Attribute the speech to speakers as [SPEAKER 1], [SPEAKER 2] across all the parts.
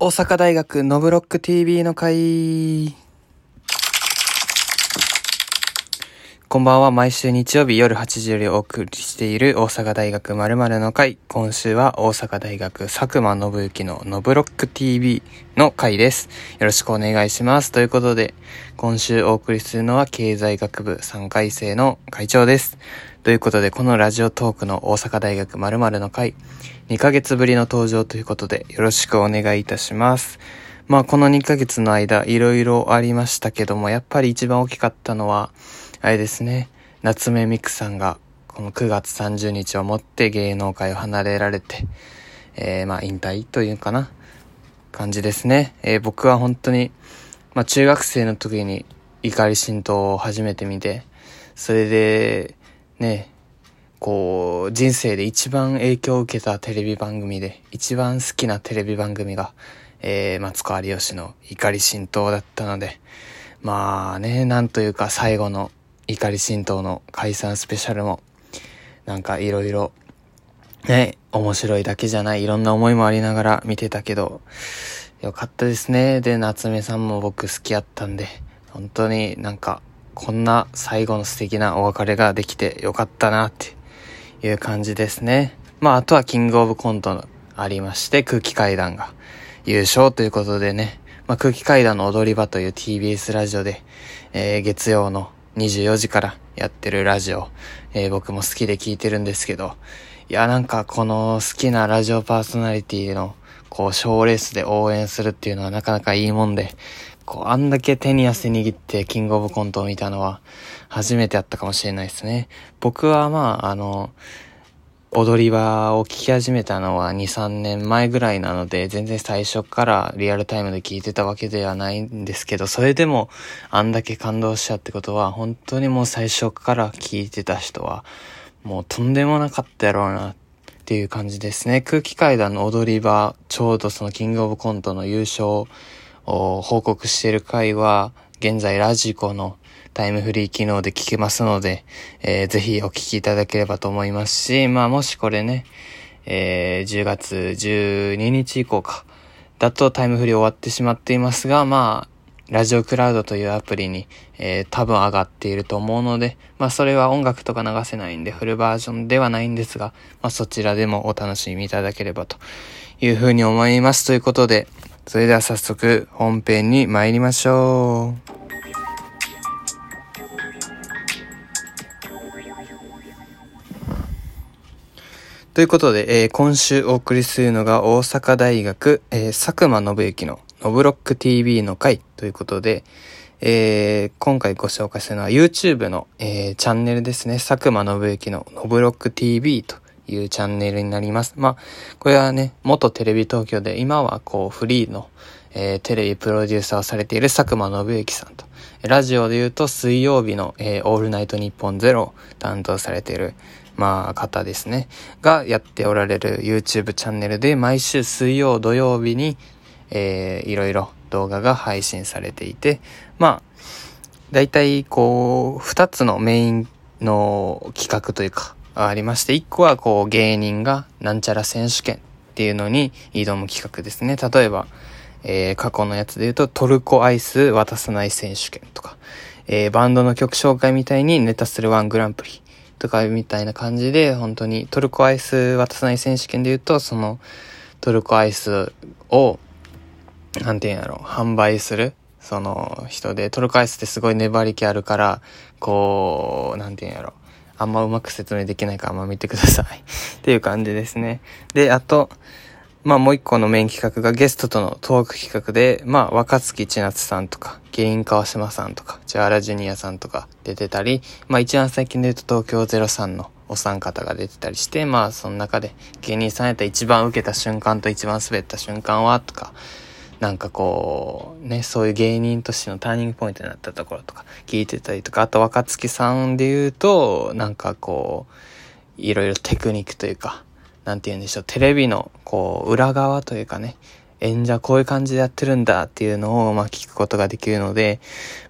[SPEAKER 1] 大阪大学ノブロック TV の会。こんばんは。毎週日曜日夜8時よりお送りしている大阪大学〇〇の会。今週は大阪大学佐久間信之のノブロック TV の会です。よろしくお願いします。ということで、今週お送りするのは経済学部3回生の会長です。ということで、このラジオトークの大阪大学〇〇の会、2ヶ月ぶりの登場ということで、よろしくお願いいたします。まあ、この2ヶ月の間、いろいろありましたけども、やっぱり一番大きかったのは、あれですね、夏目みくさんが、この9月30日をもって芸能界を離れられて、えー、まあ、引退というかな、感じですね。えー、僕は本当に、まあ、中学生の時に怒り浸透を初めて見て、それで、ね、こう、人生で一番影響を受けたテレビ番組で、一番好きなテレビ番組が、えー、マツコ有吉の怒り浸透だったので、まあね、なんというか最後の怒り浸透の解散スペシャルも、なんかいろいろ、ね、面白いだけじゃない、いろんな思いもありながら見てたけど、よかったですね。で、夏目さんも僕好きやったんで、本当になんか、こんな最後の素敵なお別れができてよかったなっていう感じですね。まあ、あとはキングオブコントのありまして、空気階段が優勝ということでね、まあ、空気階段の踊り場という TBS ラジオで、えー、月曜の24時からやってるラジオ、えー、僕も好きで聞いてるんですけど、いや、なんかこの好きなラジオパーソナリティの、こう、賞レースで応援するっていうのはなかなかいいもんで、こう、あんだけ手に汗握ってキングオブコントを見たのは初めてやったかもしれないですね。僕はまあ、あの、踊り場を聞き始めたのは2、3年前ぐらいなので、全然最初からリアルタイムで聞いてたわけではないんですけど、それでもあんだけ感動したってことは、本当にもう最初から聞いてた人は、もうとんでもなかったやろうなっていう感じですね。空気階段の踊り場、ちょうどそのキングオブコントの優勝報告している回は、現在ラジコのタイムフリー機能で聞けますので、えー、ぜひお聞きいただければと思いますし、まあもしこれね、えー、10月12日以降か、だとタイムフリー終わってしまっていますが、まあ、ラジオクラウドというアプリに、えー、多分上がっていると思うので、まあそれは音楽とか流せないんでフルバージョンではないんですが、まあそちらでもお楽しみいただければというふうに思います。ということで、それでは早速本編に参りましょう。ということで、えー、今週お送りするのが大阪大学、えー、佐久間信之のノブロック TV の回ということで、えー、今回ご紹介するのは YouTube の、えー、チャンネルですね。佐久間信之のノブロック TV というチャンネルになります。まあ、これはね、元テレビ東京で今はこうフリーの、えー、テレビプロデューサーをされている佐久間信之さんと、ラジオで言うと水曜日の、えー、オールナイトニッポンゼロを担当されている、まあ、方ですね。がやっておられる YouTube チャンネルで毎週水曜土曜日に、えー、いろいろ動画が配信されていて、まあ、だいたいこう、二つのメインの企画というか、ありまして、一個はこう芸人がなんちゃら選手権っていうのに挑む企画ですね。例えば、えー、過去のやつで言うとトルコアイス渡さない選手権とか、えー、バンドの曲紹介みたいにネタするワングランプリとかみたいな感じで、本当にトルコアイス渡さない選手権で言うと、そのトルコアイスを、なんていうんやろ、販売する、その人で、トルコアイスってすごい粘り気あるから、こう、なんていうんやろ、あんまうまく説明できないからあんま見てください っていう感じですね。で、あと、まあもう一個のメイン企画がゲストとのトーク企画で、まあ若月千夏さんとか、ゲイン川島さんとか、千原ジュニアさんとか出てたり、まあ一番最近で言うと東京03のお三方が出てたりして、まあその中で芸人さんやったら一番受けた瞬間と一番滑った瞬間はとか、なんかこう、ね、そういう芸人としてのターニングポイントになったところとか聞いてたりとか、あと若月さんで言うと、なんかこう、いろいろテクニックというか、なんて言うんでしょう、テレビの、こう、裏側というかね、演者こういう感じでやってるんだっていうのを、まあ聞くことができるので、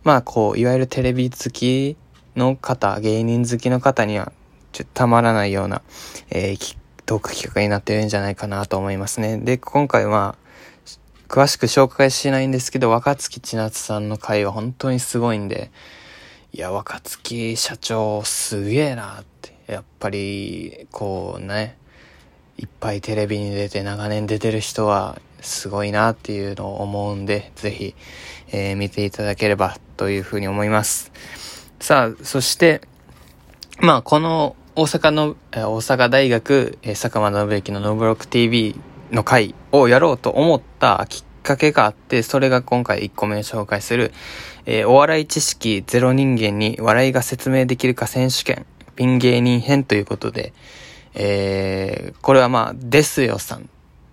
[SPEAKER 1] まあこう、いわゆるテレビ好きの方、芸人好きの方には、ちょっとたまらないような、えー、トーク企画になってるんじゃないかなと思いますね。で、今回は、詳しく紹介しないんですけど、若月千夏さんの回は本当にすごいんで、いや、若月社長すげえなって。やっぱり、こうね、いっぱいテレビに出て長年出てる人はすごいなっていうのを思うんで、ぜひ、えー、見ていただければというふうに思います。さあ、そして、まあ、この大阪の、大阪大学、え坂間信之のノブロック TV の回をやろうと思ったきっかけがあって、それが今回1個目紹介する、えー、お笑い知識ゼロ人間に笑いが説明できるか選手権、ピン芸人編ということで、えー、これはまあ、ですよさん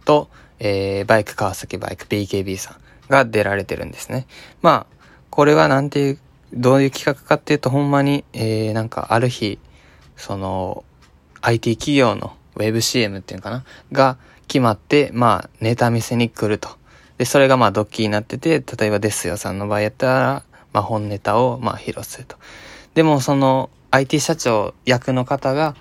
[SPEAKER 1] と、えー、バイク川崎バイク BKB さんが出られてるんですね。まあ、これはなんていう、どういう企画かっていうと、ほんまに、えー、なんかある日、その、IT 企業の WebCM っていうのかなが決まって、まあ、ネタ見せに来ると。で、それがまあ、ドッキリになってて、例えばですよさんの場合やったら、まあ、本ネタをまあ、披露すると。でも、その、IT 社長役の方が、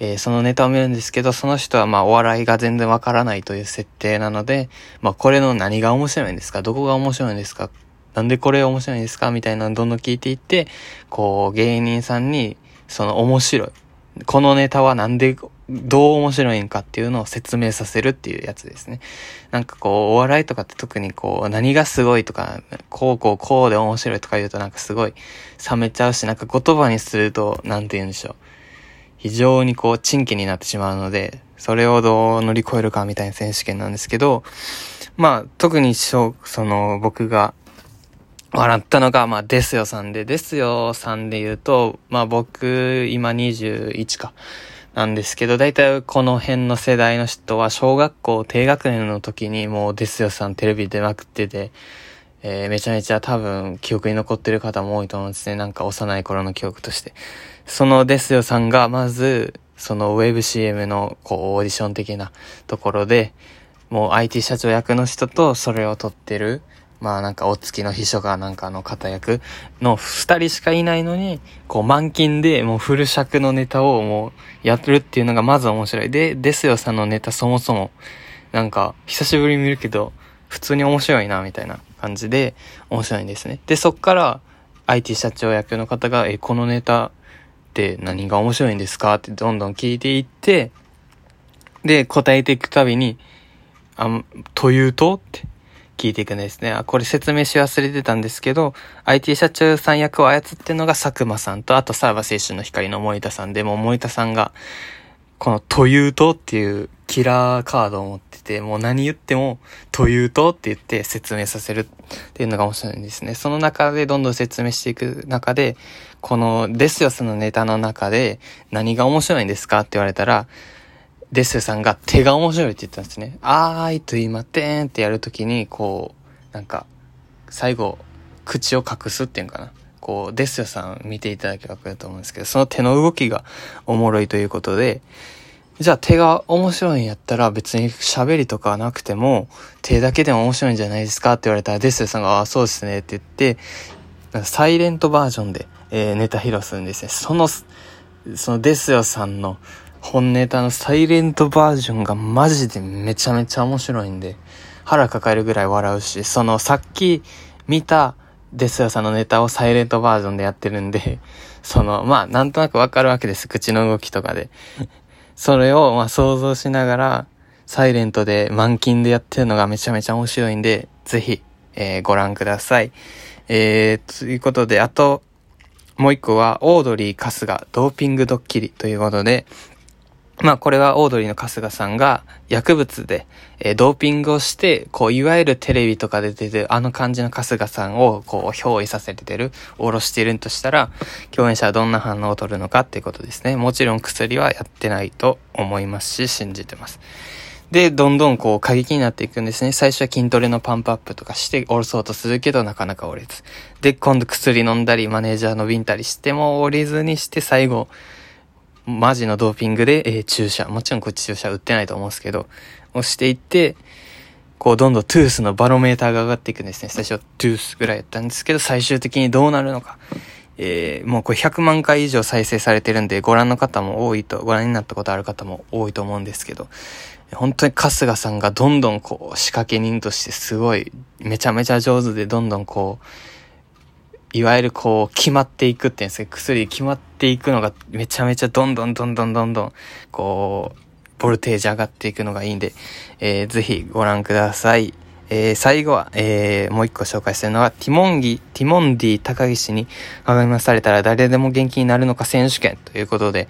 [SPEAKER 1] えー、そのネタを見るんですけど、その人はまあお笑いが全然わからないという設定なので、まあこれの何が面白いんですか？どこが面白いんですか？なんでこれ面白いんですか？みたいなのどんどん聞いていって、こう芸人さんにその面白い。このネタはなんで、どう面白いんかっていうのを説明させるっていうやつですね。なんかこう、お笑いとかって特にこう、何がすごいとか、こうこうこうで面白いとか言うとなんかすごい冷めちゃうし、なんか言葉にすると、なんて言うんでしょう。非常にこう、珍奇になってしまうので、それをどう乗り越えるかみたいな選手権なんですけど、まあ、特にその、僕が笑ったのが、まあ、ですよさんで、ですよさんで言うと、まあ僕、今21か、なんですけど、だいたいこの辺の世代の人は、小学校低学年の時にもうですよさんテレビ出まくってて、えー、めちゃめちゃ多分記憶に残ってる方も多いと思うんですね。なんか幼い頃の記憶として。そのですよさんが、まず、そのウェブ CM のこうオーディション的なところで、もう IT 社長役の人とそれを撮ってる、まあなんかお月の秘書かなんかの方役の二人しかいないのに、こう満勤でもうフル尺のネタをもうやるっていうのがまず面白い。で、ですよさんのネタそもそも、なんか久しぶりに見るけど、普通に面白いなみたいな感じで面白いんですね。で、そっから IT 社長役の方が、え、このネタって何が面白いんですかってどんどん聞いていって、で、答えていくたびに、あ、というとって聞いていくんですね。あ、これ説明し忘れてたんですけど、IT 社長さん役を操ってるのが佐久間さんと、あとさらば青春の光の森田さんで、も森田さんが、このというとっていうキラーカードを持ってて、もう何言っても、というとって言って説明させるっていうのが面白いんですね。その中でどんどん説明していく中で、このデスヨスのネタの中で何が面白いんですかって言われたら、デスさんが手が面白いって言ったんですね。あーいと言いまってんってやるときに、こう、なんか、最後、口を隠すっていうのかな。こう、デスヨさん見ていただけばわかると思うんですけど、その手の動きがおもろいということで、じゃあ手が面白いんやったら別に喋りとかなくても、手だけでも面白いんじゃないですかって言われたら、デスヨさんが、ああ、そうですねって言って、サイレントバージョンで、えー、ネタ披露するんですね。その、そのデスヨさんの本ネタのサイレントバージョンがマジでめちゃめちゃ面白いんで、腹抱えるぐらい笑うし、そのさっき見たデスヨさんのネタをサイレントバージョンでやってるんで、その、まあ、なんとなくわかるわけです。口の動きとかで。それを、ま、想像しながら、サイレントで満勤でやってるのがめちゃめちゃ面白いんで、ぜひ、えー、ご覧ください。えー、ということで、あと、もう一個は、オードリー・春日、ドーピングドッキリということで、まあこれはオードリーの春日さんが薬物で、えー、ドーピングをして、こういわゆるテレビとかで出てるあの感じの春日さんをこう憑依させてる、おろしているとしたら、共演者はどんな反応を取るのかっていうことですね。もちろん薬はやってないと思いますし、信じてます。で、どんどんこう過激になっていくんですね。最初は筋トレのパンプアップとかして降ろそうとするけどなかなか降りず。で、今度薬飲んだりマネージャーのビンたりしても降りずにして最後、マジのドーピングで、えー、注射、もちろんこっち注射売ってないと思うんですけど、押していって、こうどんどんトゥースのバロメーターが上がっていくんですね。最初トゥースぐらいやったんですけど、最終的にどうなるのか。えー、もうこれ100万回以上再生されてるんで、ご覧の方も多いと、ご覧になったことある方も多いと思うんですけど、本当に春日さんがどんどんこう仕掛け人としてすごいめちゃめちゃ上手でどんどんこういわゆるこう決まっていくっていうんですか薬決まっていくのがめちゃめちゃどんどんどんどんどんどんこうボルテージ上がっていくのがいいんで、えー、ぜひご覧ください。えー、最後は、えー、もう一個紹介するのは、ティモンギ、ティモンディ高岸に励まされたら誰でも元気になるのか選手権ということで、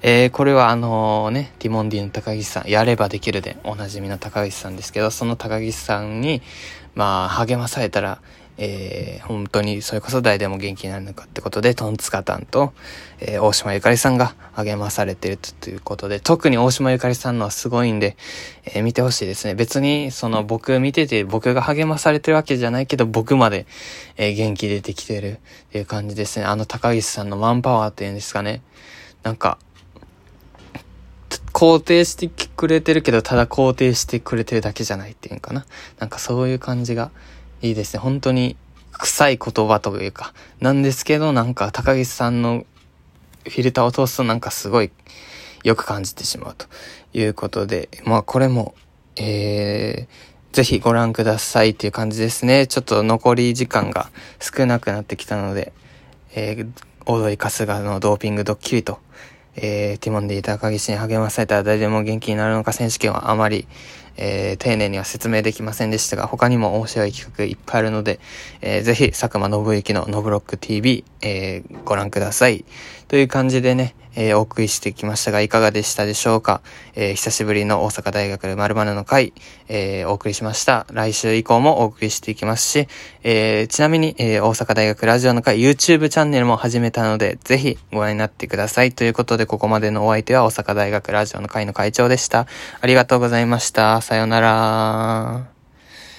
[SPEAKER 1] えー、これはあのね、ティモンディの高岸さん、やればできるでおなじみの高岸さんですけど、その高岸さんに、まあ、励まされたら、えー、本当にそれこそ誰でも元気になるのかってことで、トンツカタンと、えー、大島ゆかりさんが励まされてるということで、特に大島ゆかりさんのはすごいんで、えー、見てほしいですね。別に、その僕見てて僕が励まされてるわけじゃないけど、僕まで、え、元気出てきてるっていう感じですね。あの高岸さんのマンパワーっていうんですかね。なんか、肯定してくれてるけど、ただ肯定してくれてるだけじゃないっていうかな。なんかそういう感じが、いいですね。本当に臭い言葉というか、なんですけど、なんか高岸さんのフィルターを通すとなんかすごいよく感じてしまうということで、まあこれも、えー、ぜひご覧くださいっていう感じですね。ちょっと残り時間が少なくなってきたので、えー、オードリー春日のドーピングドッキリと、えー、ティモンディ高岸に励まされたら誰でも元気になるのか選手権はあまり、えー、丁寧には説明できませんでしたが、他にも面白い企画いっぱいあるので、えー、ぜひ、佐久間信之のノブロック TV、えー、ご覧ください。という感じでね、えー、お送りしてきましたが、いかがでしたでしょうか、えー、久しぶりの大阪大学〇〇の会、えー、お送りしました。来週以降もお送りしていきますし、え、ちなみに、え、大阪大学ラジオの会 YouTube チャンネルも始めたので、ぜひご覧になってください。ということで、ここまでのお相手は大阪大学ラジオの会の会長でした。ありがとうございました。さようなら。